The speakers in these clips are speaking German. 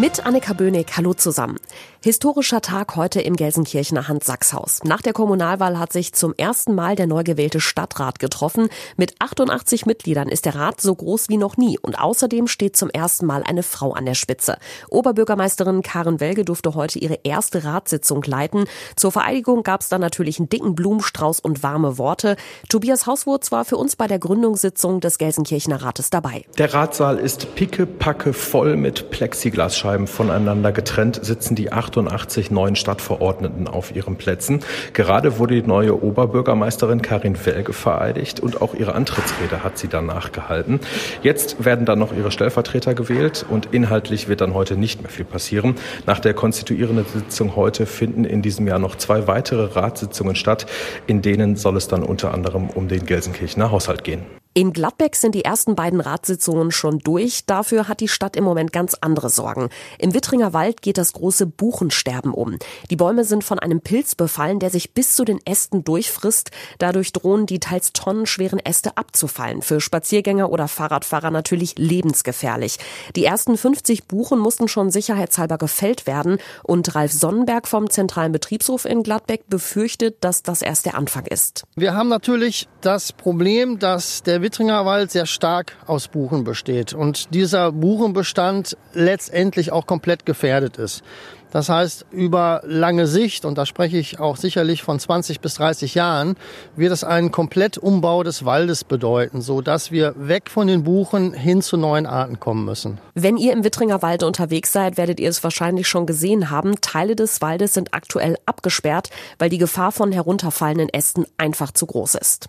Mit Annika Böhnig, hallo zusammen. Historischer Tag heute im Gelsenkirchener Hans-Sachs-Haus. Nach der Kommunalwahl hat sich zum ersten Mal der neu gewählte Stadtrat getroffen. Mit 88 Mitgliedern ist der Rat so groß wie noch nie und außerdem steht zum ersten Mal eine Frau an der Spitze. Oberbürgermeisterin Karen Welge durfte heute ihre erste Ratssitzung leiten. Zur Vereidigung gab es dann natürlich einen dicken Blumenstrauß und warme Worte. Tobias Hauswurz war für uns bei der Gründungssitzung des Gelsenkirchener Rates dabei. Der Ratssaal ist pickepacke voll mit Plexiglasscheiben voneinander getrennt, sitzen die acht 88 neuen Stadtverordneten auf ihren Plätzen. Gerade wurde die neue Oberbürgermeisterin Karin Welge vereidigt und auch ihre Antrittsrede hat sie danach gehalten. Jetzt werden dann noch ihre Stellvertreter gewählt und inhaltlich wird dann heute nicht mehr viel passieren. Nach der konstituierenden Sitzung heute finden in diesem Jahr noch zwei weitere Ratssitzungen statt. In denen soll es dann unter anderem um den Gelsenkirchener Haushalt gehen. In Gladbeck sind die ersten beiden Ratssitzungen schon durch. Dafür hat die Stadt im Moment ganz andere Sorgen. Im Wittringer Wald geht das große Buchensterben um. Die Bäume sind von einem Pilz befallen, der sich bis zu den Ästen durchfrisst. Dadurch drohen die teils tonnenschweren Äste abzufallen. Für Spaziergänger oder Fahrradfahrer natürlich lebensgefährlich. Die ersten 50 Buchen mussten schon sicherheitshalber gefällt werden. Und Ralf Sonnenberg vom Zentralen Betriebshof in Gladbeck befürchtet, dass das erst der Anfang ist. Wir haben natürlich das Problem, dass der Wittringer Wald sehr stark aus Buchen besteht und dieser Buchenbestand letztendlich auch komplett gefährdet ist. Das heißt, über lange Sicht, und da spreche ich auch sicherlich von 20 bis 30 Jahren, wird es einen Komplettumbau des Waldes bedeuten, so dass wir weg von den Buchen hin zu neuen Arten kommen müssen. Wenn ihr im Wittringer Wald unterwegs seid, werdet ihr es wahrscheinlich schon gesehen haben. Teile des Waldes sind aktuell abgesperrt, weil die Gefahr von herunterfallenden Ästen einfach zu groß ist.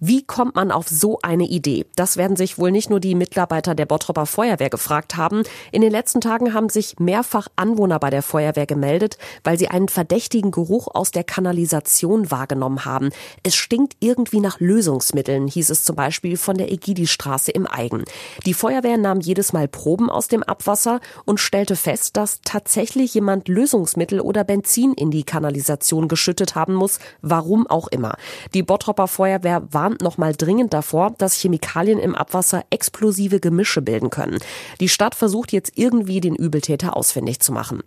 Wie kommt man auf so eine Idee? Das werden sich wohl nicht nur die Mitarbeiter der Bottropper Feuerwehr gefragt haben. In den letzten Tagen haben sich mehrfach Anwohner bei der Feuerwehr gemeldet, weil sie einen verdächtigen Geruch aus der Kanalisation wahrgenommen haben. Es stinkt irgendwie nach Lösungsmitteln, hieß es zum Beispiel von der Egidi-Straße im Eigen. Die Feuerwehr nahm jedes Mal Proben aus dem Abwasser und stellte fest, dass tatsächlich jemand Lösungsmittel oder Benzin in die Kanalisation geschüttet haben muss, warum auch immer. Die Bottropper Feuerwehr warnt warnt nochmal dringend davor, dass Chemikalien im Abwasser explosive Gemische bilden können. Die Stadt versucht jetzt irgendwie den Übeltäter ausfindig zu machen.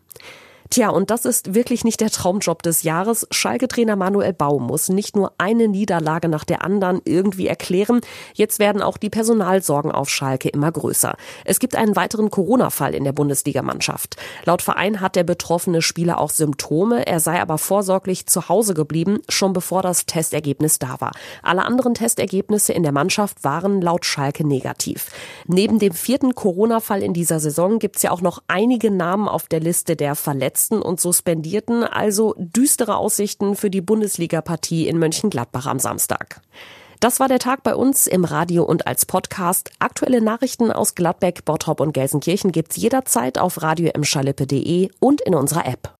Tja, und das ist wirklich nicht der Traumjob des Jahres. Schalke-Trainer Manuel Baum muss nicht nur eine Niederlage nach der anderen irgendwie erklären. Jetzt werden auch die Personalsorgen auf Schalke immer größer. Es gibt einen weiteren Corona-Fall in der Bundesligamannschaft. Laut Verein hat der betroffene Spieler auch Symptome. Er sei aber vorsorglich zu Hause geblieben, schon bevor das Testergebnis da war. Alle anderen Testergebnisse in der Mannschaft waren laut Schalke negativ. Neben dem vierten Corona-Fall in dieser Saison gibt's ja auch noch einige Namen auf der Liste der Verletzten Verletzten und Suspendierten, also düstere Aussichten für die Bundesliga-Partie in Mönchengladbach am Samstag. Das war der Tag bei uns im Radio und als Podcast. Aktuelle Nachrichten aus Gladbeck, Bottrop und Gelsenkirchen gibt's jederzeit auf radio und in unserer App.